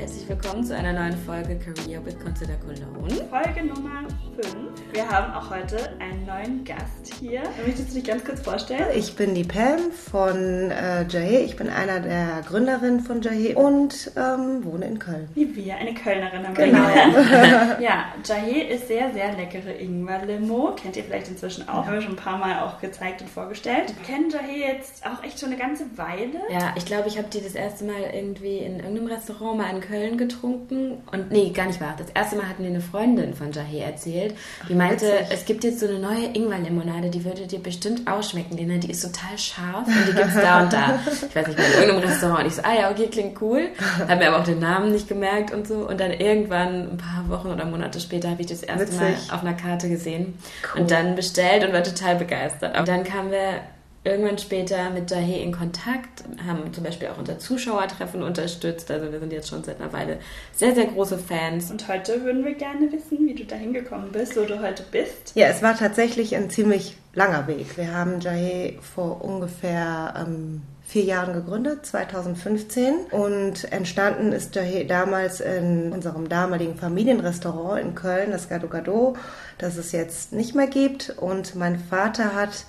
Herzlich willkommen zu einer neuen Folge Career with Consider Cologne. Folge Nummer 5. Wir haben auch heute einen neuen Gast hier. Möchtest du dich ganz kurz vorstellen? Ich bin die Pam von äh, Jahe. Ich bin einer der Gründerinnen von Jahe und ähm, wohne in Köln. Wie wir, eine Kölnerin haben Genau. wir. ja, Jahe ist sehr, sehr leckere Ingwer-Limo. Kennt ihr vielleicht inzwischen auch. Haben wir schon ein paar Mal auch gezeigt und vorgestellt. Wir kennen Jahe jetzt auch echt schon eine ganze Weile. Ja, ich glaube, ich habe die das erste Mal irgendwie in irgendeinem Restaurant mal in Köln getrunken. Und nee, gar nicht wahr. Das erste Mal hat mir eine Freundin von Jahe erzählt. Die meinte, witzig. es gibt jetzt so eine neue Ingwer-Limonade, die würde dir bestimmt ausschmecken, Lena. Die ist total scharf und die gibt's da und da. Ich weiß nicht mehr, in irgendeinem Restaurant. Und ich so, ah ja, okay, klingt cool. Hab mir aber auch den Namen nicht gemerkt und so. Und dann irgendwann, ein paar Wochen oder Monate später, habe ich das erste Witzig. Mal auf einer Karte gesehen. Cool. Und dann bestellt und war total begeistert. Und dann kamen wir irgendwann später mit Jahe in Kontakt, haben zum Beispiel auch unser Zuschauertreffen unterstützt. Also wir sind jetzt schon seit einer Weile sehr, sehr große Fans. Und heute würden wir gerne wissen, wie du da hingekommen bist, wo du heute bist. Ja, es war tatsächlich ein ziemlich langer Weg. Wir haben Jahe vor ungefähr ähm, vier Jahren gegründet, 2015. Und entstanden ist Jahe damals in unserem damaligen Familienrestaurant in Köln, das Gado Gado, das es jetzt nicht mehr gibt. Und mein Vater hat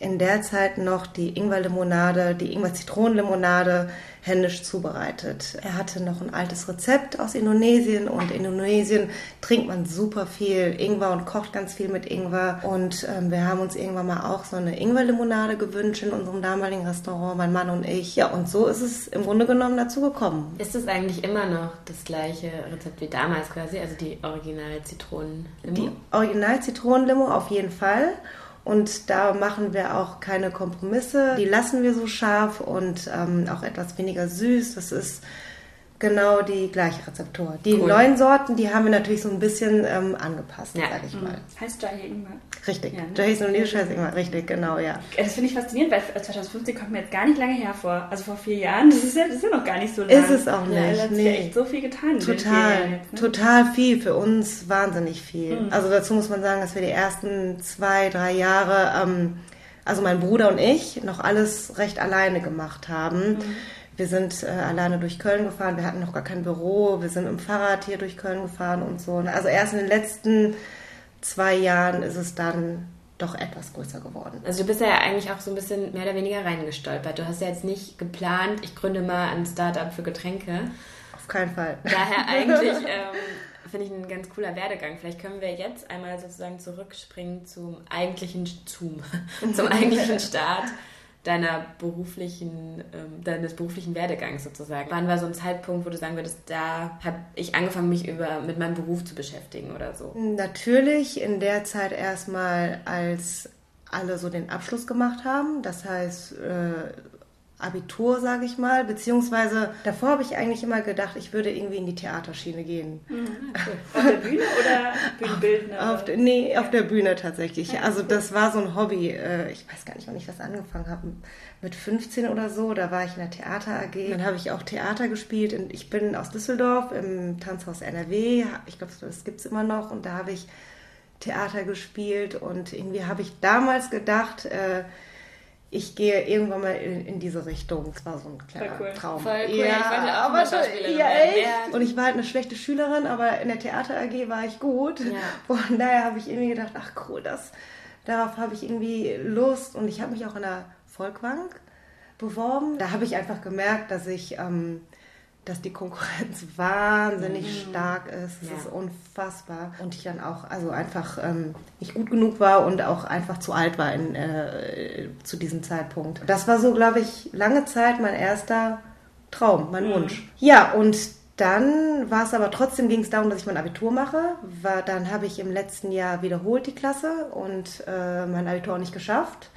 in der Zeit noch die Ingwer-Limonade, die Ingwer-Zitronenlimonade händisch zubereitet. Er hatte noch ein altes Rezept aus Indonesien und in Indonesien trinkt man super viel Ingwer und kocht ganz viel mit Ingwer. Und ähm, wir haben uns irgendwann mal auch so eine Ingwer-Limonade gewünscht in unserem damaligen Restaurant, mein Mann und ich. Ja, und so ist es im Grunde genommen dazu gekommen. Ist es eigentlich immer noch das gleiche Rezept wie damals quasi? Also die original zitronen Die Original-Zitronenlimo auf jeden Fall. Und da machen wir auch keine Kompromisse. Die lassen wir so scharf und ähm, auch etwas weniger süß. Das ist genau die gleiche Rezeptur. Die Cool. neuen Sorten, die haben wir natürlich so ein bisschen ähm, angepasst, Ja. sag ich mal. Heißt Jahe Ingwer? Richtig. Ja, ne? Jason und Nisha ist immer richtig, genau, ja. Das finde ich faszinierend, weil 2015 kommt mir jetzt gar nicht lange hervor. Also vor vier Jahren, das ist ja, das ist ja noch gar nicht so lange. Ist es auch Ja, nicht, da hat nee. ja echt so viel getan. Total, jetzt, ne? total viel. Für uns wahnsinnig viel. Mhm. Also dazu muss man sagen, dass wir die ersten zwei, drei Jahre, ähm, also mein Bruder und ich, noch alles recht alleine gemacht haben. Mhm. Wir sind äh, alleine durch Köln gefahren, wir hatten noch gar kein Büro, wir sind im Fahrrad hier durch Köln gefahren und so. Also erst in den letzten zwei Jahren ist es dann doch etwas größer geworden. Also du bist ja eigentlich auch so ein bisschen mehr oder weniger reingestolpert. Du hast ja jetzt nicht geplant, ich gründe mal ein Startup für Getränke. Auf keinen Fall. Daher eigentlich ähm, finde ich ein ganz cooler Werdegang. Vielleicht können wir jetzt einmal sozusagen zurückspringen zum eigentlichen Zoom, zum eigentlichen Start deiner beruflichen, ähm, deines beruflichen Werdegangs sozusagen. Wann war so ein Zeitpunkt, wo du sagen würdest, da habe ich angefangen, mich über mit meinem Beruf zu beschäftigen oder so? Natürlich in der Zeit erstmal, als alle so den Abschluss gemacht haben, das heißt äh, Abitur, sage ich mal, beziehungsweise davor habe ich eigentlich immer gedacht, ich würde irgendwie in die Theaterschiene gehen. Auf der Bühne oder Bühnenbildner? Auf, der- nee, auf der Bühne tatsächlich. Also das war so ein Hobby. Äh, Ich weiß gar nicht, wann ich das angefangen habe. Mit 15 oder so, da war ich in der Theater AG. Dann habe ich auch Theater gespielt. Und ich bin aus Düsseldorf im Tanzhaus NRW. Ich glaube, das gibt's immer noch. Und da habe ich Theater gespielt. Und irgendwie habe ich damals gedacht, äh, ich gehe irgendwann mal in, in diese Richtung. Das war so ein kleiner Voll cool. Traum. Voll cool. Ja, Ich wollte auch aber schon- ja, echt. Und ich war halt eine schlechte Schülerin, aber in der Theater AG war ich gut. Ja. Von daher habe ich irgendwie gedacht, ach cool, das, darauf habe ich irgendwie Lust. Und ich habe mich auch in der Volkwang beworben. Da habe ich einfach gemerkt, dass ich, ähm, dass die Konkurrenz wahnsinnig stark ist. Es Ja. ist unfassbar. Und ich dann auch, also einfach ähm, nicht gut genug war und auch einfach zu alt war in, äh, zu diesem Zeitpunkt. Das war so, glaube ich, lange Zeit mein erster Traum, mein Wunsch. Ja, und dann war es aber trotzdem ging es darum, dass ich mein Abitur mache. War, dann habe ich im letzten Jahr wiederholt die Klasse und äh, mein Abitur auch nicht geschafft.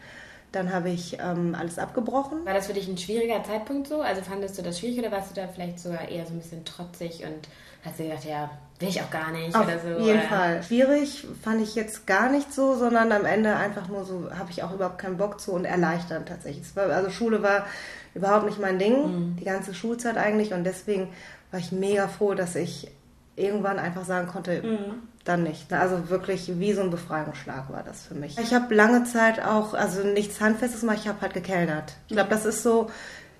Dann habe ich ähm, alles abgebrochen. War das für dich ein schwieriger Zeitpunkt so? Also fandest du das schwierig oder warst du da vielleicht sogar eher so ein bisschen trotzig und hast dir gedacht, ja, will ich auch gar nicht Auf oder so? jeden oder? Fall. Schwierig fand ich jetzt gar nicht so, sondern am Ende einfach nur so, habe ich auch überhaupt keinen Bock zu und erleichternd tatsächlich. War, also Schule war überhaupt nicht mein Ding, Mhm. die ganze Schulzeit eigentlich und deswegen war ich mega froh, dass ich irgendwann einfach sagen konnte, dann nicht. Also wirklich wie so ein Befreiungsschlag war das für mich. Ich habe lange Zeit auch, also nichts Handfestes gemacht, ich habe halt gekellnert. Ich glaube, das ist so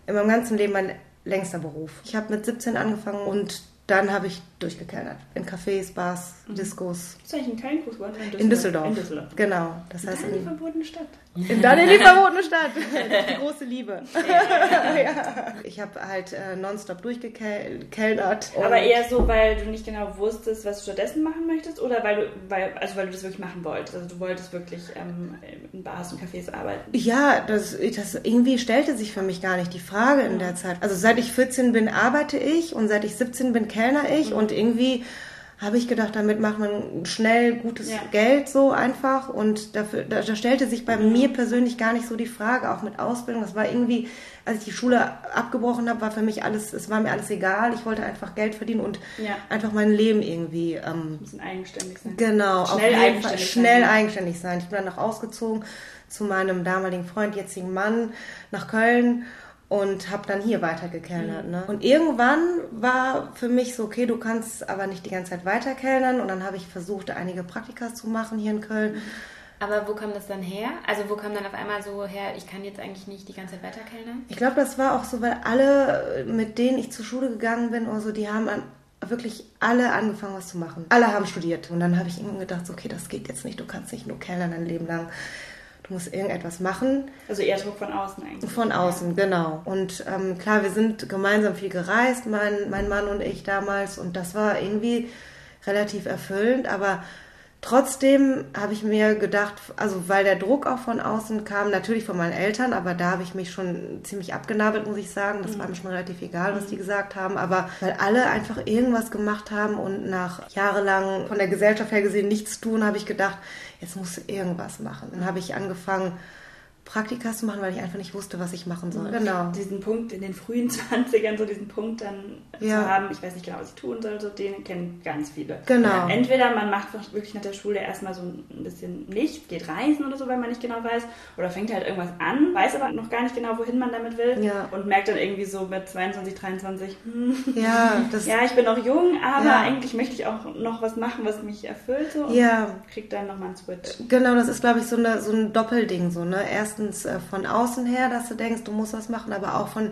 in meinem ganzen Leben mein längster Beruf. Ich habe mit 17 angefangen und dann habe ich durchgekellnert. In Cafés, Bars, mhm. Diskos. Ist eigentlich in Köln groß geworden? In, in Düsseldorf. In Düsseldorf. Genau. Das heißt in die verbotene Stadt. In dann in die verbotene Stadt. Die große Liebe. ja. Ich habe halt äh, nonstop durchgekellnert. Aber eher so, weil du nicht genau wusstest, was du stattdessen machen möchtest oder weil du, weil, also weil du das wirklich machen wolltest? Also du wolltest wirklich ähm, in Bars und Cafés arbeiten? Ja, das, das irgendwie stellte sich für mich gar nicht die Frage in der Zeit. Also seit ich 14 bin, arbeite ich und seit ich 17 bin, kellner ich mhm. und irgendwie habe ich gedacht, damit macht man schnell gutes ja. Geld so einfach. Und dafür, da, da, stellte sich bei mir persönlich gar nicht so die Frage, auch mit Ausbildung. Das war irgendwie, als ich die Schule abgebrochen habe, war für mich alles, es war mir alles egal. Ich wollte einfach Geld verdienen und ja. einfach mein Leben irgendwie. Ähm, Ein bisschen eigenständig sein. Genau, schnell eigenständig Fall, schnell sein. eigenständig sein. Ich bin dann noch ausgezogen zu meinem damaligen Freund, jetzigen Mann, nach Köln und habe dann hier weitergekellnert. Ne? Und irgendwann war für mich so, okay, du kannst aber nicht die ganze Zeit weiterkellnern. Und dann habe ich versucht, einige Praktika zu machen hier in Köln. Aber wo kam das dann her? Also wo kam dann auf einmal so her, ich kann jetzt eigentlich nicht die ganze Zeit weiterkellnern? Ich glaube, das war auch so, weil alle, mit denen ich zur Schule gegangen bin, oder so, die haben an, wirklich alle angefangen, was zu machen. Alle haben studiert. Und dann habe ich irgendwann gedacht, so, okay, das geht jetzt nicht. Du kannst nicht nur kellnern dein Leben lang du musst irgendetwas machen. Also eher Druck von außen eigentlich. Von außen, genau. Und ähm, klar, wir sind gemeinsam viel gereist, mein, mein Mann und ich damals, und das war irgendwie relativ erfüllend, aber Trotzdem habe ich mir gedacht, also weil der Druck auch von außen kam, natürlich von meinen Eltern, aber da habe ich mich schon ziemlich abgenabelt, muss ich sagen. Das mhm. war mir schon relativ egal, was die gesagt haben. Aber weil alle einfach irgendwas gemacht haben und nach jahrelang von der Gesellschaft her gesehen nichts tun, habe ich gedacht, jetzt musst du irgendwas machen. Dann habe ich angefangen, Praktika zu machen, weil ich einfach nicht wusste, was ich machen soll. Genau. Diesen Punkt in den frühen 20ern, so diesen Punkt dann ja. zu haben, ich weiß nicht genau, was ich tun soll, so den kennen ganz viele. Genau. Entweder man macht wirklich nach der Schule erstmal so ein bisschen nichts, geht reisen oder so, weil man nicht genau weiß, oder fängt halt irgendwas an, weiß aber noch gar nicht genau, wohin man damit will ja. und merkt dann irgendwie so mit 22, 23, hm, ja, das, ja, ich bin noch jung, aber ja. eigentlich möchte ich auch noch was machen, was mich erfüllt so und ja. kriegt dann nochmal einen Switch. Genau, das ist glaube ich so, eine, so ein Doppelding so, ne? Erst erstens äh, von außen her, dass du denkst, du musst was machen, aber auch von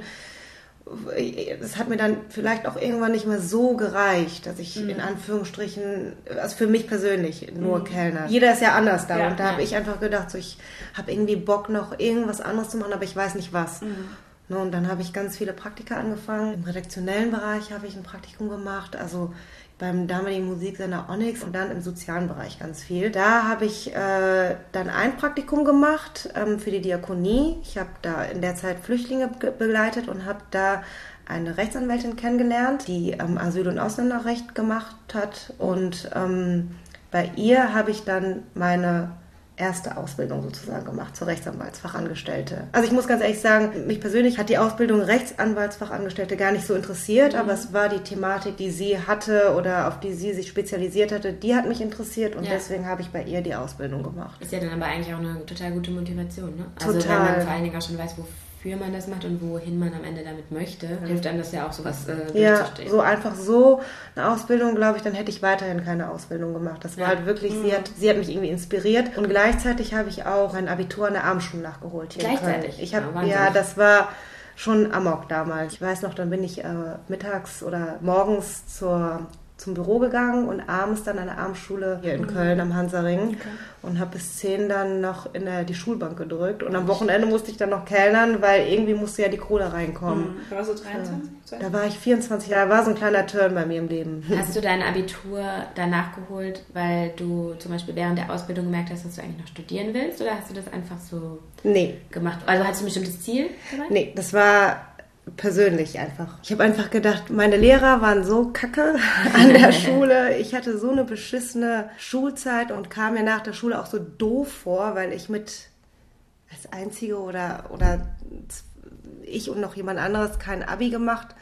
es hat mir dann vielleicht auch irgendwann nicht mehr so gereicht, dass ich mhm. in Anführungsstrichen, also für mich persönlich nur mhm. Kellner. Jeder ist ja anders da ja, und da ja. habe ich einfach gedacht, so ich habe irgendwie Bock noch irgendwas anderes zu machen, aber ich weiß nicht was. Mhm. Ne, und dann habe ich ganz viele Praktika angefangen. Im redaktionellen Bereich habe ich ein Praktikum gemacht, also beim damaligen Musiksender Onyx und dann im sozialen Bereich ganz viel. Da habe ich äh, dann ein Praktikum gemacht ähm, für die Diakonie. Ich habe da in der Zeit Flüchtlinge begleitet und habe da eine Rechtsanwältin kennengelernt, die ähm, Asyl- und Ausländerrecht gemacht hat. Und ähm, bei ihr habe ich dann meine erste Ausbildung sozusagen gemacht zur Rechtsanwaltsfachangestellte. Also ich muss ganz ehrlich sagen, mich persönlich hat die Ausbildung Rechtsanwaltsfachangestellte gar nicht so interessiert, mhm. aber es war die Thematik, die sie hatte oder auf die sie sich spezialisiert hatte, die hat mich interessiert und ja. deswegen habe ich bei ihr die Ausbildung gemacht. Ist ja dann aber eigentlich auch eine total gute Motivation, ne? Also total. wenn man vor allen Dingen auch schon weiß, wofür wofür man das macht und wohin man am Ende damit möchte, hilft einem das ja auch sowas äh, Ja, so einfach so eine Ausbildung, glaube ich, dann hätte ich weiterhin keine Ausbildung gemacht. Das war ja. halt wirklich, mhm. sie, hat, sie hat mich irgendwie inspiriert und gleichzeitig habe ich auch ein Abitur an der Abendschule nachgeholt. Hier gleichzeitig? Ich habe, ja, ja, das war schon Amok damals. Ich weiß noch, dann bin ich äh, mittags oder morgens zur zum Büro gegangen und abends dann an der Abendschule hier in mhm. Köln am Hansaring okay. und habe bis 10 dann noch in der, die Schulbank gedrückt. Und am Wochenende musste ich dann noch kellnern, weil irgendwie musste ja die Kohle reinkommen. Da warst du 23? Ja. Da war ich 24 Jahre, war so ein kleiner Turn bei mir im Leben. Hast du dein Abitur danach geholt, weil du zum Beispiel während der Ausbildung gemerkt hast, dass du eigentlich noch studieren willst? Oder hast du das einfach so nee. gemacht? Also hast du ein bestimmtes Ziel dabei? Nee, das war persönlich einfach. Ich habe einfach gedacht, meine Lehrer waren so kacke an der Schule. Ich hatte so eine beschissene Schulzeit und kam mir nach der Schule auch so doof vor, weil ich mit als Einzige oder, oder ich und noch jemand anderes kein Abi gemacht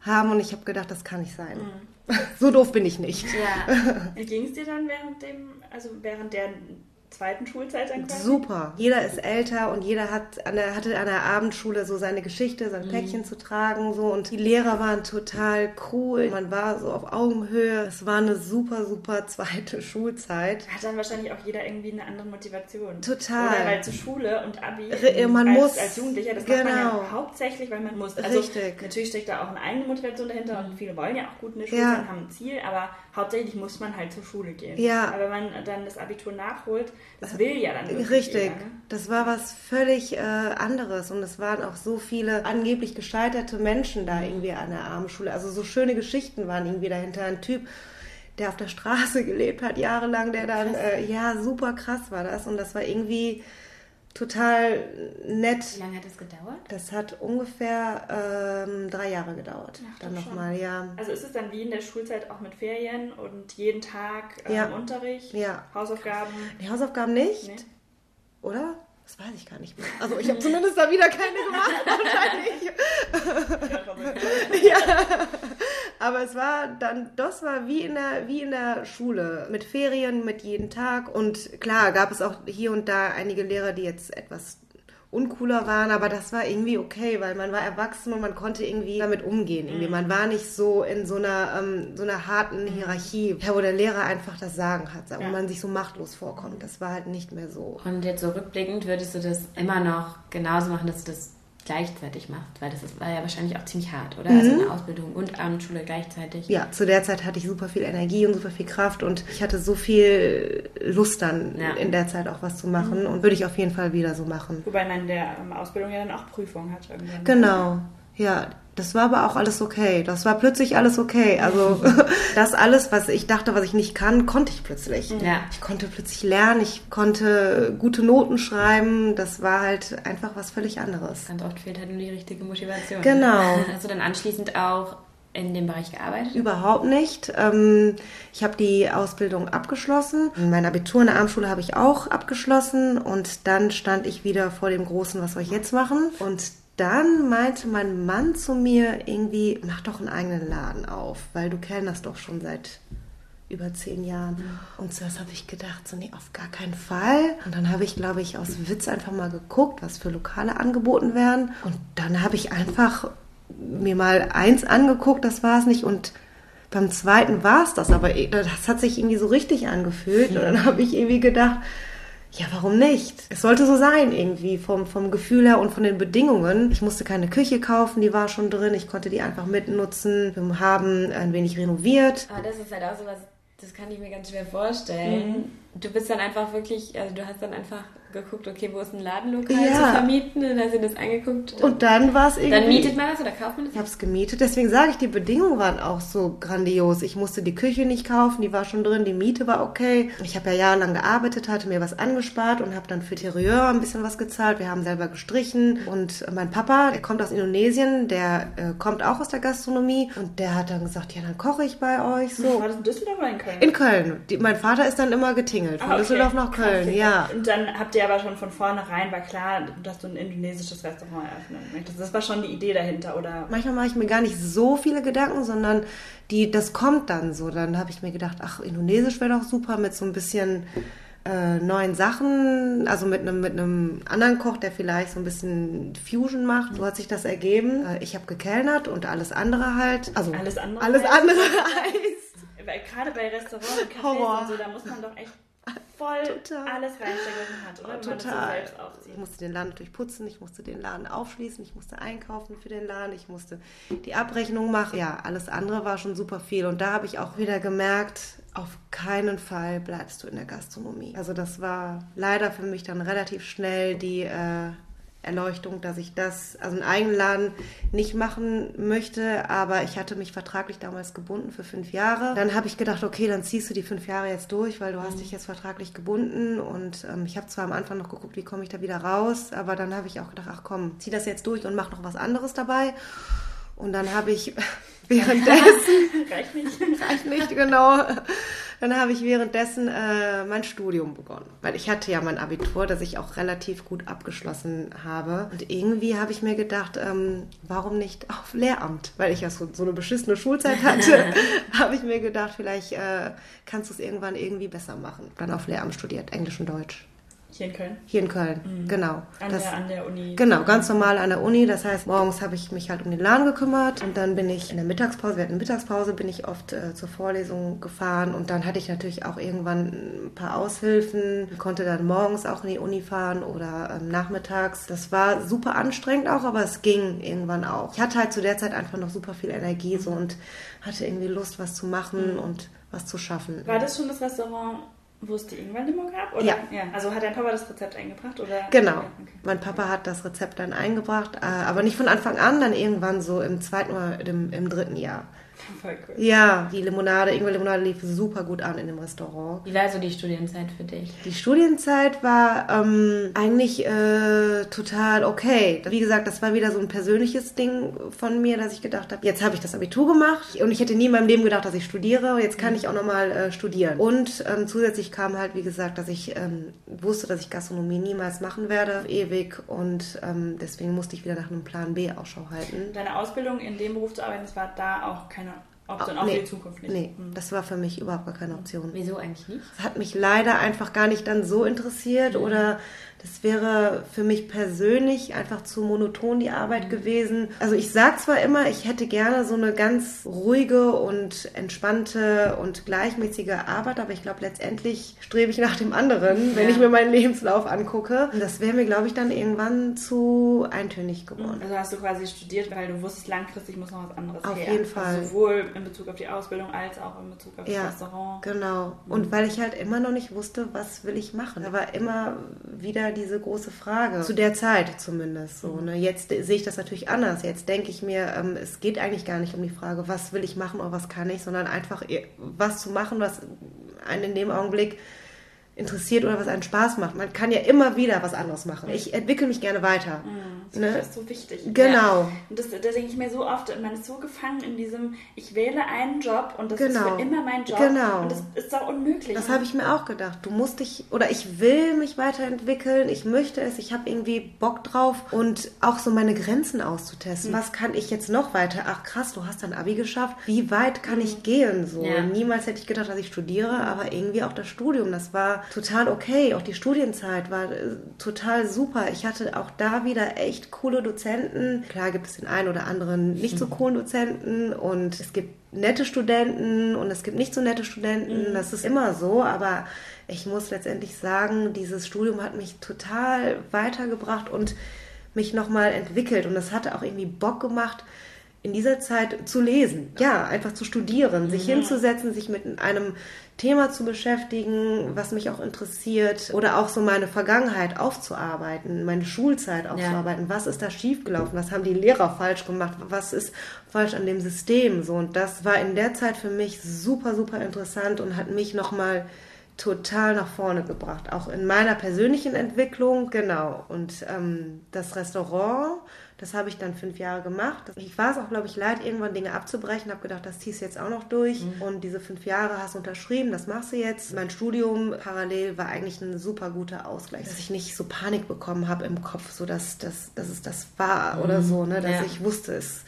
haben und ich habe gedacht, das kann nicht sein. Mhm. So doof bin ich nicht. Ja. Wie ging es dir dann während dem, also während der zweiten Schulzeit dann quasi? Super. Jeder ist älter und jeder hat an der, hatte an der Abendschule so seine Geschichte, sein mhm. Päckchen zu tragen so und die Lehrer waren total cool. Man war so auf Augenhöhe. Es war eine super, super zweite Schulzeit. Hat dann wahrscheinlich auch jeder irgendwie eine andere Motivation. Total. Oder weil zur Schule und Abi man als, muss, als Jugendlicher, das genau. macht man ja genau. hauptsächlich, weil man muss. Also Richtig. Natürlich steckt da auch eine eigene Motivation dahinter und viele wollen ja auch gut in der Schule ja. sein, haben ein Ziel, aber hauptsächlich muss man halt zur Schule gehen. Ja. Aber wenn man dann das Abitur nachholt, das will ja dann wirklich Richtig. Jeder, ne? Das war was völlig äh, anderes und es waren auch so viele angeblich gescheiterte Menschen da irgendwie an der Abendschule. Also so schöne Geschichten waren irgendwie dahinter. Ein Typ, der auf der Straße gelebt hat, jahrelang, der dann, äh, ja, super krass war das. Und das war irgendwie total nett. Wie lange hat das gedauert? Das hat ungefähr ähm, drei Jahre gedauert. Ach, dann nochmal, ja. Also ist es dann wie in der Schulzeit auch mit Ferien und jeden Tag ähm, ja. Unterricht, ja. Hausaufgaben? Die Hausaufgaben nicht, nee. oder? Das weiß ich gar nicht mehr. Also ich habe zumindest da wieder keine gemacht, wahrscheinlich. ja. Aber es war dann, das war wie in der, wie in der Schule. Mit Ferien, mit jeden Tag. Und klar, gab es auch hier und da einige Lehrer, die jetzt etwas uncooler waren, aber das war irgendwie okay, weil man war erwachsen und man konnte irgendwie damit umgehen. Irgendwie. Mhm. Man war nicht so in so einer, ähm, so einer harten Hierarchie, wo der Lehrer einfach das Sagen hat wo ja. man sich so machtlos vorkommt. Das war halt nicht mehr so. Und jetzt so rückblickend würdest du das immer noch genauso machen, dass du das gleichzeitig macht, weil das ist, war ja wahrscheinlich auch ziemlich hart, oder? Also mhm. Also eine Ausbildung und Abendschule gleichzeitig. Ja, zu der Zeit hatte ich super viel Energie und super viel Kraft und ich hatte so viel Lust dann ja. in der Zeit auch was zu machen mhm. und würde ich auf jeden Fall wieder so machen. Wobei man in der ähm, Ausbildung ja dann auch Prüfungen hat irgendwann. Genau, ja. Das war aber auch alles okay. Das war plötzlich alles okay. Also das alles, was ich dachte, was ich nicht kann, konnte ich plötzlich. Ja. Ich konnte plötzlich lernen, ich konnte gute Noten schreiben. Das war halt einfach was völlig anderes. Ganz oft fehlt halt nur die richtige Motivation. Genau. Hast du dann anschließend auch in dem Bereich gearbeitet? Überhaupt nicht. Ähm, ich habe die Ausbildung abgeschlossen. Mein Abitur in der Abendschule habe ich auch abgeschlossen und dann stand ich wieder vor dem großen, was soll ich jetzt machen? Und dann meinte mein Mann zu mir irgendwie, mach doch einen eigenen Laden auf, weil du kellnerst doch schon seit über zehn Jahren. Mhm. Und zuerst habe ich gedacht, so nee, auf gar keinen Fall. Und dann habe ich, glaube ich, aus Witz einfach mal geguckt, was für Lokale angeboten werden. Und dann habe ich einfach mir mal eins angeguckt, das war es nicht. Und beim zweiten war es das, aber das hat sich irgendwie so richtig angefühlt. Und dann habe ich irgendwie gedacht, ja, warum nicht? Es sollte so sein irgendwie vom, vom Gefühl her und von den Bedingungen. Ich musste keine Küche kaufen, die war schon drin. Ich konnte die einfach mitnutzen. Wir haben ein wenig renoviert. Aber das ist halt auch so was, das kann ich mir ganz schwer vorstellen. Mhm. Du bist dann einfach wirklich, also du hast dann einfach geguckt, okay, wo ist ein Ladenlokal ja. zu vermieten und dann sind das angeguckt. Und dann war es irgendwie... Dann mietet man das oder kauft man das? Ich habe es gemietet, deswegen sage ich, die Bedingungen waren auch so grandios. Ich musste die Küche nicht kaufen, die war schon drin, die Miete war okay. Ich habe ja jahrelang gearbeitet, hatte mir was angespart und habe dann für Terrier ein bisschen was gezahlt. Wir haben selber gestrichen und mein Papa, der kommt aus Indonesien, der äh, kommt auch aus der Gastronomie und der hat dann gesagt, ja, dann koche ich bei euch so. War das in Düsseldorf oder in Köln? In Köln. Die, mein Vater ist dann immer getingelt, von ah, okay. Düsseldorf nach Köln, Krass, ja. Und dann habt ihr aber schon von vornherein, war klar, dass du ein indonesisches Restaurant eröffnen möchtest. Das war schon die Idee dahinter, oder? Manchmal mache ich mir gar nicht so viele Gedanken, sondern die, das kommt dann so. Dann habe ich mir gedacht, ach, Indonesisch wäre doch super mit so ein bisschen äh, neuen Sachen, also mit einem mit einem anderen Koch, der vielleicht so ein bisschen Fusion macht. So hat sich das ergeben. Äh, ich habe gekellnert und alles andere halt. Also alles andere. Alles heißt, andere heißt. Weil gerade bei Restaurants und Cafés und so, da muss man doch echt voll total. alles reinstecken, man hat, oder? Total. Ich musste den Laden durchputzen, ich musste den Laden aufschließen, ich musste einkaufen für den Laden, ich musste die Abrechnung machen. Ja, alles andere war schon super viel. Und da habe ich auch wieder gemerkt, auf keinen Fall bleibst du in der Gastronomie. Also das war leider für mich dann relativ schnell die äh, Erleuchtung, dass ich das, also einen eigenen Laden nicht machen möchte, aber ich hatte mich vertraglich damals gebunden für fünf Jahre. Dann habe ich gedacht, okay, dann ziehst du die fünf Jahre jetzt durch, weil du hast mhm. dich jetzt vertraglich gebunden und ähm, ich habe zwar am Anfang noch geguckt, wie komme ich da wieder raus, aber dann habe ich auch gedacht, ach komm, zieh das jetzt durch und mach noch was anderes dabei. Und dann habe ich währenddessen... Reicht nicht. Reicht nicht, genau. Dann habe ich währenddessen äh, mein Studium begonnen. Weil ich hatte ja mein Abitur, das ich auch relativ gut abgeschlossen habe. Und irgendwie habe ich mir gedacht, ähm, warum nicht auf Lehramt? Weil ich ja so, so eine beschissene Schulzeit hatte, habe ich mir gedacht, vielleicht äh, kannst du es irgendwann irgendwie besser machen. Dann auf Lehramt studiert, Englisch und Deutsch. Hier in Köln? Hier in Köln, mhm. genau. An, das, der, an der Uni? Genau, ganz normal an der Uni. Das heißt, morgens habe ich mich halt um den Laden gekümmert und dann bin ich in der Mittagspause, wir hatten eine Mittagspause, bin ich oft äh, zur Vorlesung gefahren und dann hatte ich natürlich auch irgendwann ein paar Aushilfen, konnte dann morgens auch in die Uni fahren oder ähm, nachmittags. Das war super anstrengend auch, aber es ging irgendwann auch. Ich hatte halt zu der Zeit einfach noch super viel Energie so und hatte irgendwie Lust, was zu machen mhm. und was zu schaffen. War das schon das Restaurant wo es die Ingwer-Limo gab? Oder? Ja. ja. Also hat dein Papa das Rezept eingebracht? Oder? Genau. Ja, okay. Mein Papa hat das Rezept dann eingebracht, äh, aber nicht von Anfang an, dann irgendwann so im zweiten oder im, im dritten Jahr. Voll cool. Ja, die Limonade, Ingwer-Limonade lief super gut an in dem Restaurant. Wie war so die Studienzeit für dich? Die Studienzeit war ähm, eigentlich äh, total okay. Wie gesagt, das war wieder so ein persönliches Ding von mir, dass ich gedacht habe, jetzt habe ich das Abitur gemacht und ich hätte nie in meinem Leben gedacht, dass ich studiere. Jetzt kann ich auch nochmal äh, studieren. Und ähm, zusätzlich kam halt, wie gesagt, dass ich ähm, wusste, dass ich Gastronomie niemals machen werde, ewig. Und ähm, deswegen musste ich wieder nach einem Plan B Ausschau halten. Deine Ausbildung in dem Beruf zu arbeiten, das war da auch keine Option, auch nee, für die Zukunft nicht. Nee, mhm. das war für mich überhaupt gar keine Option. Wieso eigentlich nicht? Das hat mich leider einfach gar nicht dann so interessiert mhm. oder das wäre für mich persönlich einfach zu monoton die Arbeit mhm. gewesen. Also ich sage zwar immer, ich hätte gerne so eine ganz ruhige und entspannte und gleichmäßige Arbeit, aber ich glaube letztendlich strebe ich nach dem anderen, wenn ja. ich mir meinen Lebenslauf angucke. Das wäre mir, glaube ich, dann irgendwann zu eintönig geworden. Also hast du quasi studiert, weil du wusstest, langfristig muss noch was anderes auf her. Auf jeden Fall. Also sowohl in Bezug auf die Ausbildung als auch in Bezug auf ja, das Restaurant. Genau. Und mhm. weil ich halt immer noch nicht wusste, was will ich machen. Da war immer wieder diese große Frage. Zu der Zeit zumindest so. Ne? Jetzt sehe ich das natürlich anders. Jetzt denke ich mir, ähm, es geht eigentlich gar nicht um die Frage, was will ich machen oder was kann ich, sondern einfach was zu machen, was einen in dem Augenblick interessiert oder was einen Spaß macht. Man kann ja immer wieder was anderes machen. Ich entwickle mich gerne weiter. Ne? Das ist so wichtig. Genau. Ja. Und das, da denke ich mir so oft, man ist so gefangen in diesem, ich wähle einen Job und das genau. ist für immer mein Job. Genau. Und das ist auch unmöglich. Das ne? habe ich mir auch gedacht. Du musst dich, oder ich will mich weiterentwickeln, ich möchte es, ich habe irgendwie Bock drauf und auch so meine Grenzen auszutesten. Mhm. Was kann ich jetzt noch weiter? Ach krass, du hast dein Abi geschafft. Wie weit kann mhm. ich gehen? So. Ja. Niemals hätte ich gedacht, dass ich studiere, aber irgendwie auch das Studium, das war total okay. Auch die Studienzeit war äh, total super. Ich hatte auch da wieder echt coole Dozenten. Klar gibt es den einen oder anderen nicht so mhm. coolen Dozenten und es gibt nette Studenten und es gibt nicht so nette Studenten. Mhm. Das ist immer so, aber ich muss letztendlich sagen, dieses Studium hat mich total weitergebracht und mich nochmal entwickelt und es hatte auch irgendwie Bock gemacht, in dieser Zeit zu lesen. Ja, einfach zu studieren, sich mhm. hinzusetzen, sich mit einem Thema zu beschäftigen, was mich auch interessiert oder auch so meine Vergangenheit aufzuarbeiten, meine Schulzeit aufzuarbeiten. Ja. Was ist da schiefgelaufen? Was haben die Lehrer falsch gemacht? Was ist falsch an dem System? So und das war in der Zeit für mich super super interessant und hat mich noch mal total nach vorne gebracht, auch in meiner persönlichen Entwicklung, genau. Und ähm, das Restaurant das habe ich dann fünf Jahre gemacht. Ich war es auch, glaube ich, leid, irgendwann Dinge abzubrechen. Habe gedacht, das ziehst du jetzt auch noch durch. Mhm. Und diese fünf Jahre hast du unterschrieben, das machst du jetzt. Mein Studium parallel war eigentlich ein super guter Ausgleich, dass ich nicht so Panik bekommen habe im Kopf, so dass, dass, dass es das war mhm. oder so, ne? dass ja. ich wusste, es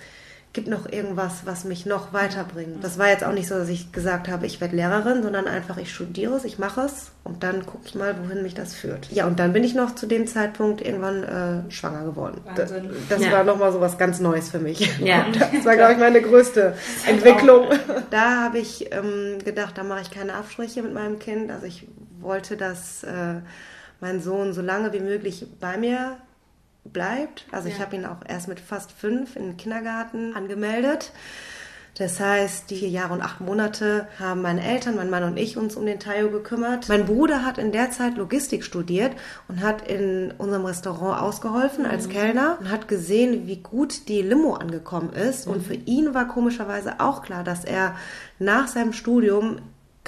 gibt noch irgendwas, was mich noch weiterbringt. Das war jetzt auch nicht so, dass ich gesagt habe, ich werde Lehrerin, sondern einfach, ich studiere es, ich mache es und dann gucke ich mal, wohin mich das führt. Ja, und dann bin ich noch zu dem Zeitpunkt irgendwann äh, schwanger geworden. Wahnsinn. Das, das ja. war nochmal so was ganz Neues für mich. Ja. Das war, glaube ich, meine größte Entwicklung. Da habe ich ähm, gedacht, da mache ich keine Abstriche mit meinem Kind. Also ich wollte, dass äh, mein Sohn so lange wie möglich bei mir bleibt. Also ja. ich habe ihn auch erst mit fast fünf in den Kindergarten angemeldet. Das heißt, die vier Jahre und acht Monate haben meine Eltern, mein Mann und ich uns um den Tayo gekümmert. Mein Bruder hat in der Zeit Logistik studiert und hat in unserem Restaurant ausgeholfen als mhm. Kellner und hat gesehen, wie gut die Limo angekommen ist. Mhm. Und für ihn war komischerweise auch klar, dass er nach seinem Studium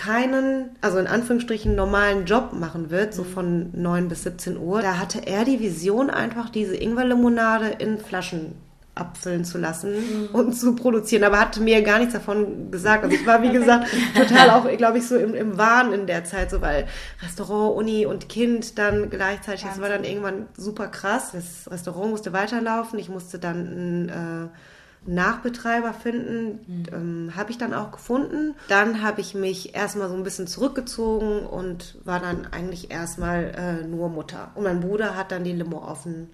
keinen, also in Anführungsstrichen normalen Job machen wird, so mhm. von 9 bis 17 Uhr. Da hatte er die Vision, einfach diese Ingwerlimonade in Flaschen abfüllen zu lassen mhm. und zu produzieren, aber hatte mir gar nichts davon gesagt. Also ich war, wie gesagt, total auch, glaube ich, so im, im Wahn in der Zeit, so weil Restaurant, Uni und Kind dann gleichzeitig, das war dann irgendwann super krass. Das Restaurant musste weiterlaufen, ich musste dann einen äh, Nachbetreiber finden, mhm. ähm, habe ich dann auch gefunden. Dann habe ich mich erstmal so ein bisschen zurückgezogen und war dann eigentlich erstmal äh, nur Mutter. Und mein Bruder hat dann die Limo offen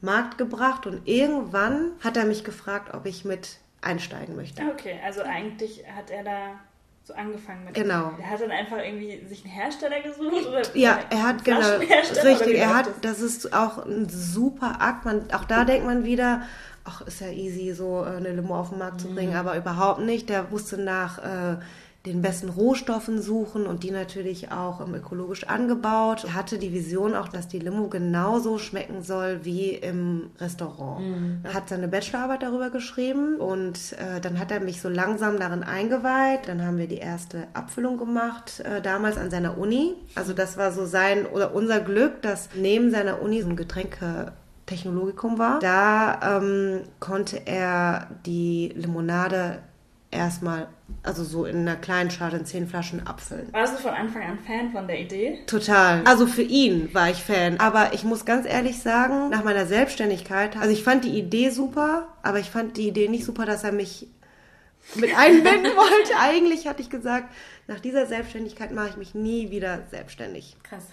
Markt gebracht und irgendwann hat er mich gefragt, ob ich mit einsteigen möchte. Okay, also eigentlich hat er da so angefangen mit. Genau. Er hat dann einfach irgendwie sich einen Hersteller gesucht oder Ja, er hat genau richtig. Er hat, das ist auch ein super Akt. Man, auch da denkt man wieder, ach, ist ja easy, so äh, eine Limo auf den Markt zu bringen, mhm. aber überhaupt nicht. Der wusste nach äh, den besten Rohstoffen suchen und die natürlich auch ähm, ökologisch angebaut. Er hatte die Vision auch, dass die Limo genauso schmecken soll wie im Restaurant. Mhm. Er hat seine Bachelorarbeit darüber geschrieben und äh, dann hat er mich so langsam darin eingeweiht. Dann haben wir die erste Abfüllung gemacht, äh, damals an seiner Uni. Also das war so sein oder unser Glück, dass neben seiner Uni so ein Getränke Technologikum war. Da ähm, konnte er die Limonade erstmal, also so in einer kleinen Schale in zehn Flaschen abfüllen. Warst du von Anfang an Fan von der Idee? Total. Also für ihn war ich Fan. Aber ich muss ganz ehrlich sagen, nach meiner Selbstständigkeit, also ich fand die Idee super, aber ich fand die Idee nicht super, dass er mich mit einbinden wollte. Eigentlich hatte ich gesagt, nach dieser Selbstständigkeit mache ich mich nie wieder selbstständig. Krass.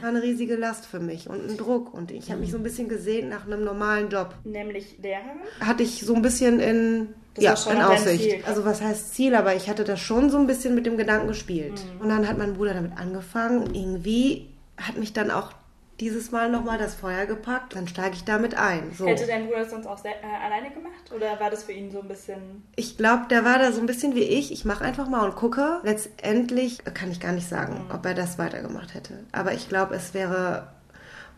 War eine riesige Last für mich und ein Druck. Und ich habe mich so ein bisschen gesehen nach einem normalen Job. Nämlich Lehrerin? Hatte ich so ein bisschen in das ja, in Aussicht. Ziel. Also was heißt Ziel, aber ich hatte das schon so ein bisschen mit dem Gedanken gespielt. Mhm. Und dann hat mein Bruder damit angefangen und irgendwie hat mich dann auch dieses Mal nochmal das Feuer gepackt, dann steige ich damit ein. So. Hätte dein Bruder das sonst auch sehr, äh, alleine gemacht oder war das für ihn so ein bisschen... Ich glaube, der war da so ein bisschen wie ich. Ich mache einfach mal und gucke. Letztendlich kann ich gar nicht sagen, mhm. ob er das weitergemacht hätte. Aber ich glaube, es wäre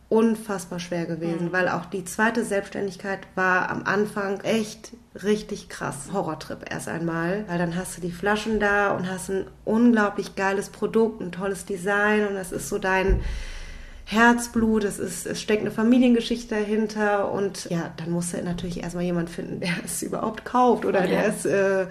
unfassbar schwer gewesen, mhm. weil auch die zweite Selbstständigkeit war am Anfang echt richtig krass. Horrortrip erst einmal, weil dann hast du die Flaschen da und hast ein unglaublich geiles Produkt, ein tolles Design und das ist so dein Herzblut, es, ist, es steckt eine Familiengeschichte dahinter und ja, dann musst du natürlich erstmal jemand finden, der es überhaupt kauft oder ja. der es äh,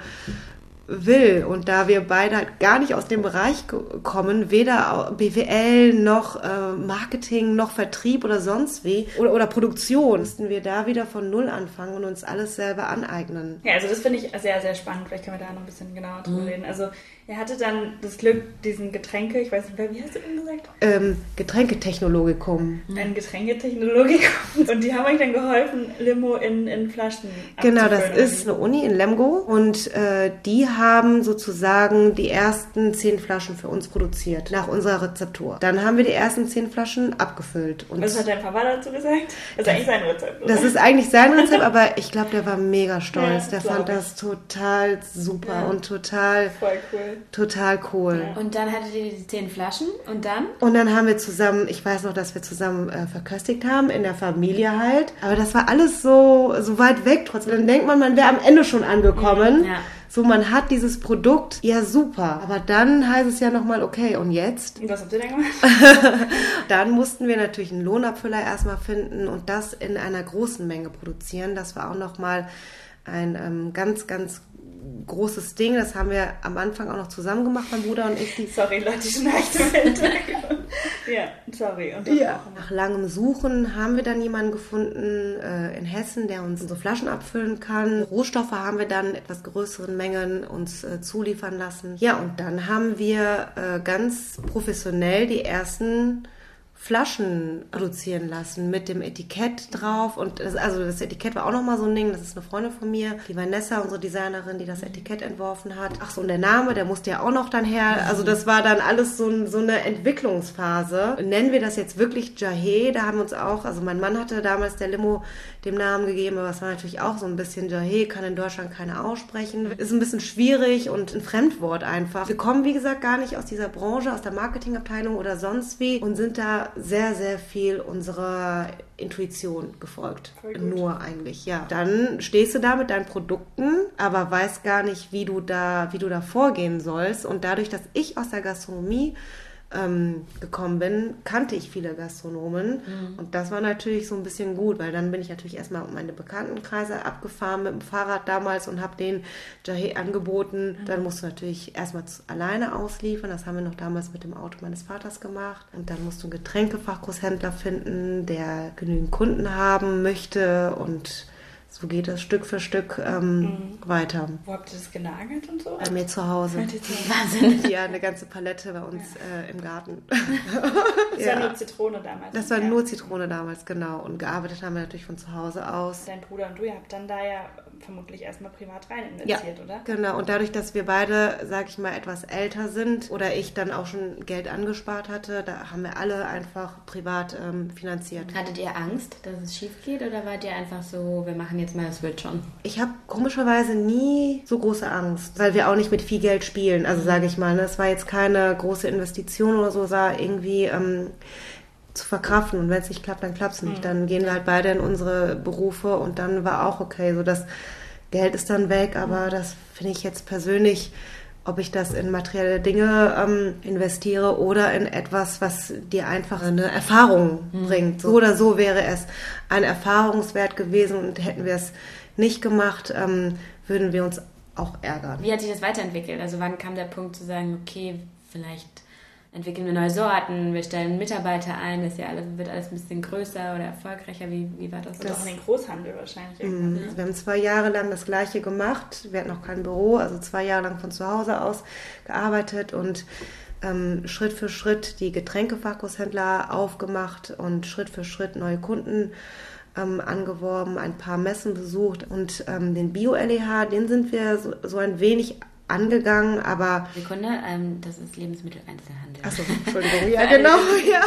will. Und da wir beide halt gar nicht aus dem Bereich kommen, weder BWL noch äh, Marketing noch Vertrieb oder sonst wie oder, oder Produktion, mussten wir da wieder von Null anfangen und uns alles selber aneignen. Ja, also das finde ich sehr, sehr spannend. Vielleicht können wir da noch ein bisschen genauer drüber mhm. reden. Also er hatte dann das Glück, diesen Getränke, ich weiß nicht, wie hast du denn gesagt? Ähm, Getränketechnologikum. Ein Getränketechnologikum. Und die haben euch dann geholfen, Limo in, in Flaschen Genau, das ist eine Uni in Lemgo und äh, die haben sozusagen die ersten zehn Flaschen für uns produziert, nach unserer Rezeptur. Dann haben wir die ersten zehn Flaschen abgefüllt. Und Was hat dein Papa dazu gesagt? Das ist eigentlich sein Rezept. Oder? Das ist eigentlich sein Rezept, aber ich glaube, der war mega stolz. Ja, der fand ich. das total super ja. und total... Voll cool Total cool. Ja. Und dann hattet ihr die zehn Flaschen und dann? Und dann haben wir zusammen, ich weiß noch, dass wir zusammen äh, verköstigt haben, in der Familie halt. Aber das war alles so, so weit weg trotzdem. Dann denkt man, man wäre am Ende schon angekommen. Ja. So, man hat dieses Produkt, ja super. Aber dann heißt es ja nochmal, okay, und jetzt? Was habt ihr denn gemacht? dann mussten wir natürlich einen Lohnabfüller erstmal finden und das in einer großen Menge produzieren. Das war auch nochmal ein ähm, ganz, ganz großes Ding. Das haben wir am Anfang auch noch zusammen gemacht, mein Bruder und ich. Sorry, Leute, ich schnarcht ja, sorry. Und ja. Nach langem Suchen haben wir dann jemanden gefunden äh, in Hessen, der uns unsere Flaschen abfüllen kann. Rohstoffe haben wir dann in etwas größeren Mengen uns äh, zuliefern lassen. Ja, und dann haben wir äh, ganz professionell die ersten Flaschen produzieren lassen mit dem Etikett drauf. Und das, also das Etikett war auch nochmal so ein Ding. Das ist eine Freundin von mir, die Vanessa, unsere Designerin, die das Etikett entworfen hat. Ach so, und der Name, der musste ja auch noch dann her. Also das war dann alles so, so eine Entwicklungsphase. Nennen wir das jetzt wirklich Jahe? Da haben uns auch, also mein Mann hatte damals der Limo dem Namen gegeben, aber es war natürlich auch so ein bisschen Jahe, kann in Deutschland keiner aussprechen. Ist ein bisschen schwierig und ein Fremdwort einfach. Wir kommen, wie gesagt, gar nicht aus dieser Branche, aus der Marketingabteilung oder sonst wie und sind da sehr, sehr viel unserer Intuition gefolgt. Nur eigentlich, ja. Dann stehst du da mit deinen Produkten, aber weißt gar nicht, wie du da, wie du da vorgehen sollst. Und dadurch, dass ich aus der Gastronomie ähm, gekommen bin, kannte ich viele Gastronomen. Mhm. Und das war natürlich so ein bisschen gut, weil dann bin ich natürlich erstmal meine Bekanntenkreise abgefahren mit dem Fahrrad damals und habe den Jahe angeboten. Mhm. Dann musst du natürlich erstmal alleine ausliefern. Das haben wir noch damals mit dem Auto meines Vaters gemacht. Und dann musst du einen Getränkefachgroßhändler finden, der genügend Kunden haben möchte und so geht das Stück für Stück ähm, mhm. weiter. Wo habt ihr das genagelt und so? Bei mir zu Hause. Wahnsinn. Ja, eine ganze Palette bei uns ja. äh, im Garten. das ja. war nur Zitrone damals. Das war ja. nur Zitrone damals, genau. Und gearbeitet haben wir natürlich von zu Hause aus. Dein Bruder und du, ihr habt dann da ja vermutlich erstmal privat rein investiert, ja, oder? Genau. Und dadurch, dass wir beide, sag ich mal, etwas älter sind oder ich dann auch schon Geld angespart hatte, da haben wir alle einfach privat ähm, finanziert. Hattet ihr Angst, dass es schief geht oder wart ihr einfach so, wir machen jetzt mal, es wird schon? Ich habe komischerweise nie so große Angst, weil wir auch nicht mit viel Geld spielen. Also sage ich mal, ne? es war jetzt keine große Investition oder so, sah irgendwie... Ähm, zu verkraften. Und wenn es nicht klappt, dann klappt es nicht. Mhm. Dann gehen wir halt beide in unsere Berufe und dann war auch okay. So das Geld ist dann weg, aber mhm. das finde ich jetzt persönlich, ob ich das in materielle Dinge ähm, investiere oder in etwas, was dir einfach eine Erfahrung mhm. bringt. So oder so wäre es ein Erfahrungswert gewesen und hätten wir es nicht gemacht, ähm, würden wir uns auch ärgern. Wie hat sich das weiterentwickelt? Also wann kam der Punkt zu sagen, okay, vielleicht entwickeln wir neue Sorten, wir stellen Mitarbeiter ein, das ja alles, wird alles ein bisschen größer oder erfolgreicher. Wie, wie war das? Das auch in den Großhandel wahrscheinlich. Mhm. Ne? Wir haben zwei Jahre lang das Gleiche gemacht. Wir hatten noch kein Büro, also zwei Jahre lang von zu Hause aus gearbeitet und ähm, Schritt für Schritt die Getränkefachgroßhändler aufgemacht und Schritt für Schritt neue Kunden ähm, angeworben, ein paar Messen besucht und ähm, den Bio-LEH, den sind wir so, so ein wenig angegangen, aber... Sekunde, ähm, das ist Lebensmitteleinzelhandel. Achso, Entschuldigung, ja genau, ja.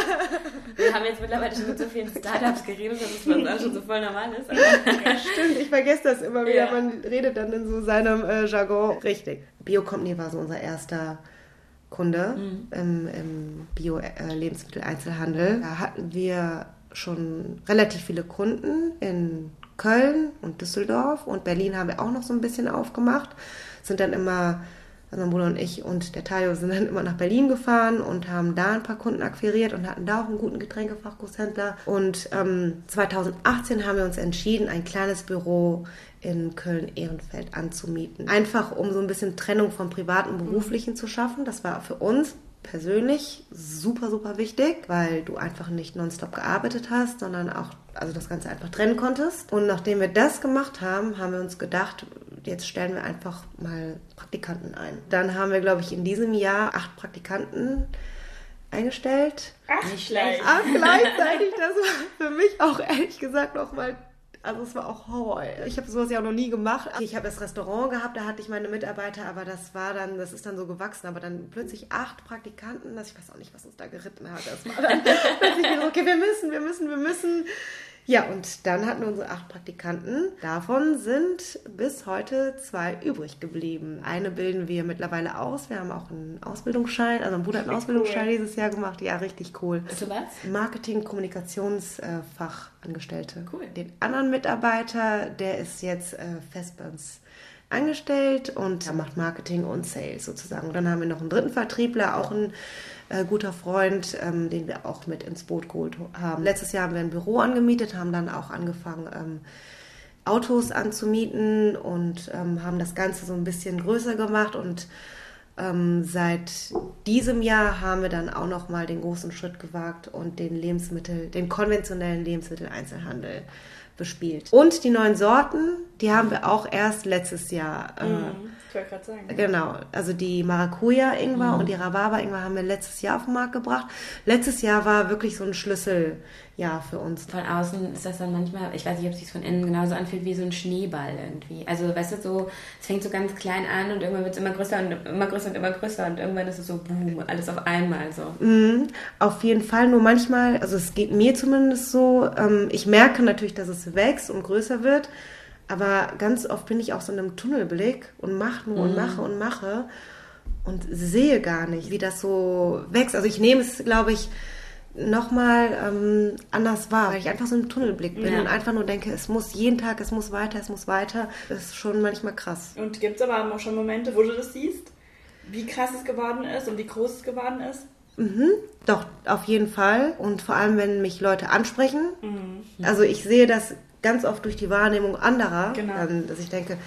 Wir haben jetzt mittlerweile schon mit so vielen Startups geredet, dass es bei uns auch schon so voll normal ist. Stimmt, ich vergesse das immer wieder, ja. man redet dann in so seinem äh, Jargon. Richtig. Bio Company war so unser erster Kunde mhm. im, im Bio-Lebensmitteleinzelhandel. Äh, da hatten wir schon relativ viele Kunden in Köln und Düsseldorf und Berlin haben wir auch noch so ein bisschen aufgemacht sind dann immer, also mein Bruder und ich und der Tayo sind dann immer nach Berlin gefahren und haben da ein paar Kunden akquiriert und hatten da auch einen guten Getränkefachgroßhändler. Und ähm, 2018 haben wir uns entschieden, ein kleines Büro in Köln-Ehrenfeld anzumieten. Einfach um so ein bisschen Trennung vom privaten und beruflichen zu schaffen. Das war für uns persönlich super, super wichtig, weil du einfach nicht nonstop gearbeitet hast, sondern auch also das Ganze einfach trennen konntest. Und nachdem wir das gemacht haben, haben wir uns gedacht, jetzt stellen wir einfach mal Praktikanten ein. Dann haben wir, glaube ich, in diesem Jahr acht Praktikanten eingestellt. Ach, nicht schlecht. Ach, gleichzeitig, das war für mich auch ehrlich gesagt nochmal also es war auch Horror. Ich habe sowas ja auch noch nie gemacht. Ich habe das Restaurant gehabt, da hatte ich meine Mitarbeiter, aber das war dann, das ist dann so gewachsen. Aber dann plötzlich acht Praktikanten, das, ich weiß auch nicht, was uns da geritten hat. Das war dann plötzlich so, okay, wir müssen, wir müssen, wir müssen. Ja, und dann hatten wir unsere acht Praktikanten. Davon sind bis heute zwei übrig geblieben. Eine bilden wir mittlerweile aus. Wir haben auch einen Ausbildungsschein, also mein Bruder hat einen Ausbildungsschein cool. dieses Jahr gemacht. Ja, richtig cool. Zu was? Marketing, Kommunikationsfachangestellte. Cool. Den anderen Mitarbeiter, der ist jetzt äh, fest bei uns angestellt und macht Marketing und Sales sozusagen. Und dann haben wir noch einen dritten Vertriebler, auch ein äh, guter Freund, ähm, den wir auch mit ins Boot geholt haben. Letztes Jahr haben wir ein Büro angemietet, haben dann auch angefangen, ähm, Autos anzumieten und ähm, haben das Ganze so ein bisschen größer gemacht und ähm, seit diesem Jahr haben wir dann auch noch mal den großen Schritt gewagt und den Lebensmittel, den konventionellen Lebensmitteleinzelhandel bespielt. Und die neuen Sorten, die haben wir auch erst letztes Jahr. Äh, mhm, ich wollte gerade sagen. Genau, also die Maracuja-Ingwer mhm. und die Rhabarber-Ingwer haben wir letztes Jahr auf den Markt gebracht. Letztes Jahr war wirklich so ein Schlüssel ja, für uns. Von außen ist das dann manchmal, ich weiß nicht, ob es sich von innen genauso anfühlt wie so ein Schneeball irgendwie. Also, weißt du, so, es fängt so ganz klein an und irgendwann wird es immer größer und immer größer und immer größer und irgendwann ist es so, boom, alles auf einmal so. Mhm, auf jeden Fall, nur manchmal, also es geht mir zumindest so, ähm, ich merke natürlich, dass es wächst und größer wird, aber ganz oft bin ich auch so in einem Tunnelblick und mache nur mhm. und mache und mache und sehe gar nicht, wie das so wächst. Also ich nehme es, glaube ich, nochmal ähm, anders wahr, weil ich einfach so im Tunnelblick bin ja. und einfach nur denke, es muss jeden Tag, es muss weiter, es muss weiter. Das ist schon manchmal krass. Und gibt es aber auch schon Momente, wo du das siehst, wie krass es geworden ist und wie groß es geworden ist? Mhm, doch, auf jeden Fall. Und vor allem, wenn mich Leute ansprechen. Mhm. Also ich sehe das ganz oft durch die Wahrnehmung anderer, genau. ähm, dass ich denke,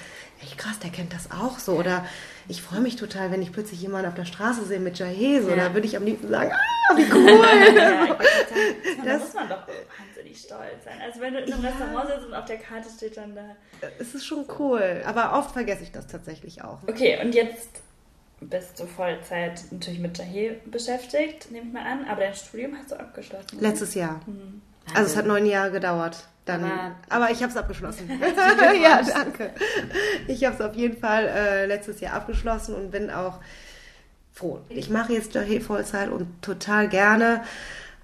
ey, krass, der kennt das auch so. Oder ich freue mich total, wenn ich plötzlich jemanden auf der Straße sehe mit Jahe. So, ja. Da würde ich am liebsten sagen, ah, wie cool. ja, sagen, da muss man doch wahnsinnig stolz sein. Also wenn du in einem ja. Restaurant sitzt und auf der Karte steht dann da. Es ist schon cool. Aber oft vergesse ich das tatsächlich auch. Okay, und jetzt bist du Vollzeit natürlich mit Jahe beschäftigt, nehme ich mal an. Aber dein Studium hast du abgeschlossen. Oder? Letztes Jahr. Mhm. Also es hat neun Jahre gedauert. Dann, aber, aber ich habe es abgeschlossen. ja, danke. Ich habe es auf jeden Fall äh, letztes Jahr abgeschlossen und bin auch froh. Ich mache jetzt Jahe Vollzeit und total gerne.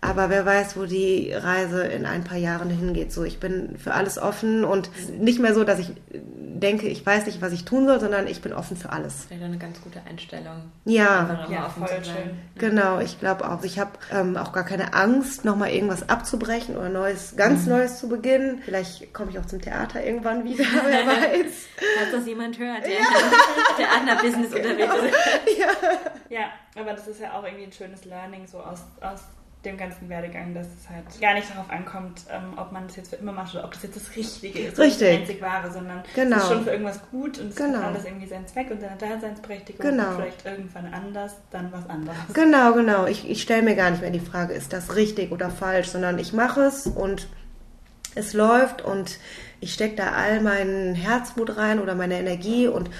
Aber wer weiß, wo die Reise in ein paar Jahren hingeht. So, ich bin für alles offen und nicht mehr so, dass ich denke, ich weiß nicht, was ich tun soll, sondern ich bin offen für alles. Wäre eine ganz gute Einstellung. Ja, ja voll schön. Genau, ich glaube auch. Ich habe ähm, auch gar keine Angst, nochmal irgendwas abzubrechen oder Neues, ganz mhm. Neues zu beginnen. Vielleicht komme ich auch zum Theater irgendwann wieder, wer weiß. Falls das jemand hört, der ja. Theaterbusiness unterwegs ist. Ja. ja, aber das ist ja auch irgendwie ein schönes Learning, so aus, aus dem ganzen Werdegang, dass es halt gar nicht darauf ankommt, ähm, ob man das jetzt für immer macht oder ob das jetzt das Richtige ist, Richtig. das einzig wahre, sondern genau. es ist schon für irgendwas gut und es genau. hat alles irgendwie seinen Zweck und seine Daseinsberechtigung genau. und vielleicht irgendwann anders, dann was anderes. Genau, genau. Ich, ich stelle mir gar nicht mehr die Frage, ist das richtig oder falsch, sondern ich mache es und es läuft und ich stecke da all meinen Herzmut rein oder meine Energie und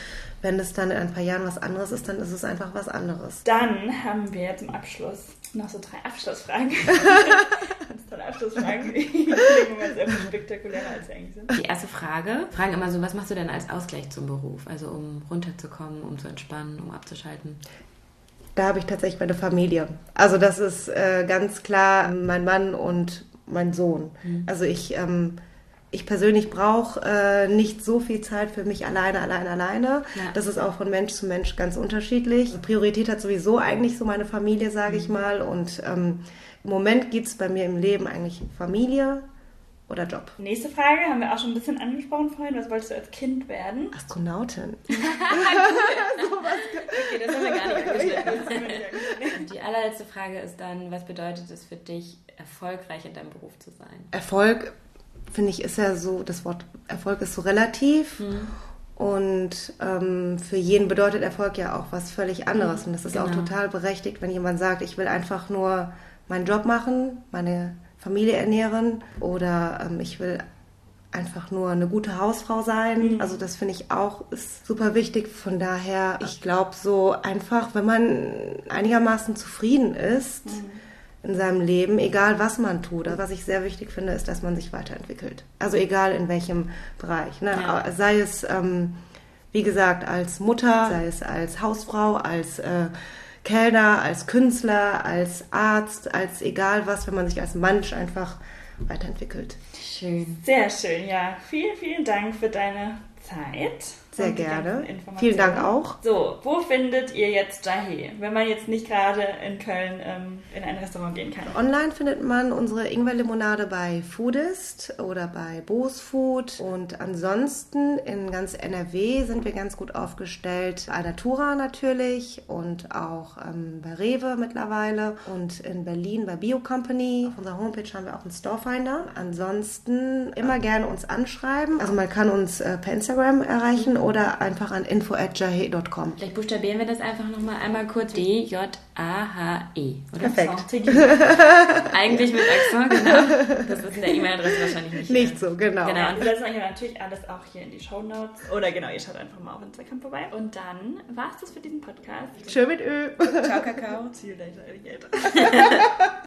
wenn es dann in ein paar Jahren was anderes ist, dann ist es einfach was anderes. Dann haben wir zum Abschluss noch so drei Abschlussfragen. Ganz tolle Abschlussfragen. Die klingen sehr spektakulärer, als sie eigentlich sind. Die erste Frage, fragen immer so, was machst du denn als Ausgleich zum Beruf? Also um runterzukommen, um zu entspannen, um abzuschalten? Da habe ich tatsächlich meine Familie. Also das ist äh, ganz klar mein Mann und mein Sohn. Mhm. Also ich... Ähm, ich persönlich brauche äh, nicht so viel Zeit für mich alleine, alleine, alleine. Ja. Das ist auch von Mensch zu Mensch ganz unterschiedlich. Priorität hat sowieso eigentlich so meine Familie, sage ich mhm. mal. Und ähm, im Moment gibt es bei mir im Leben eigentlich Familie oder Job. Nächste Frage haben wir auch schon ein bisschen angesprochen vorhin. Was wolltest du als Kind werden? Astronautin. okay, das haben wir gar nicht angeschnitten. Die allerletzte Frage ist dann, was bedeutet es für dich, erfolgreich in deinem Beruf zu sein? Erfolg finde ich, ist ja so, das Wort Erfolg ist so relativ. Mhm. Und ähm, für jeden bedeutet Erfolg ja auch was völlig anderes. Mhm. Und das ist genau. auch total berechtigt, wenn jemand sagt, ich will einfach nur meinen Job machen, meine Familie ernähren oder ähm, ich will einfach nur eine gute Hausfrau sein. Mhm. Also das finde ich auch ist super wichtig. Von daher, ich glaube so einfach, wenn man einigermaßen zufrieden ist, mhm in seinem Leben, egal was man tut. Also was ich sehr wichtig finde, ist, dass man sich weiterentwickelt. Also egal in welchem Bereich. Ne? Ja. Sei es, ähm, wie gesagt, als Mutter, sei es als Hausfrau, als äh, Kellner, als Künstler, als Arzt, als egal was, wenn man sich als Mensch einfach weiterentwickelt. Schön. Sehr schön, ja. Vielen, vielen Dank für deine Zeit. Sehr gerne. Vielen Dank auch. So, wo findet ihr jetzt Jahe, wenn man jetzt nicht gerade in Köln ähm, in ein Restaurant gehen kann? Online findet man unsere Ingwerlimonade bei Foodist oder bei Bose Food. Und ansonsten in ganz NRW sind wir ganz gut aufgestellt. Bei Natura natürlich und auch ähm, bei Rewe mittlerweile. Und in Berlin bei Bio Company. Auf unserer Homepage haben wir auch einen Storefinder. Ansonsten immer gerne uns anschreiben. Also man kann uns äh, per Instagram erreichen oder einfach an info.jahe.com. Vielleicht buchstabieren wir das einfach nochmal einmal kurz. D-J-A-H-E. Perfekt. Eigentlich mit Accent, genau. Das ist in der E-Mail-Adresse wahrscheinlich nicht. Nicht so, genau. genau. Und wir lassen euch natürlich alles auch hier in die Show Notes. Oder genau, ihr schaut einfach mal auf Instagram vorbei. Und dann war es das für diesen Podcast. Tschö mit Ö. Ciao, Kakao. See you later, Alligator.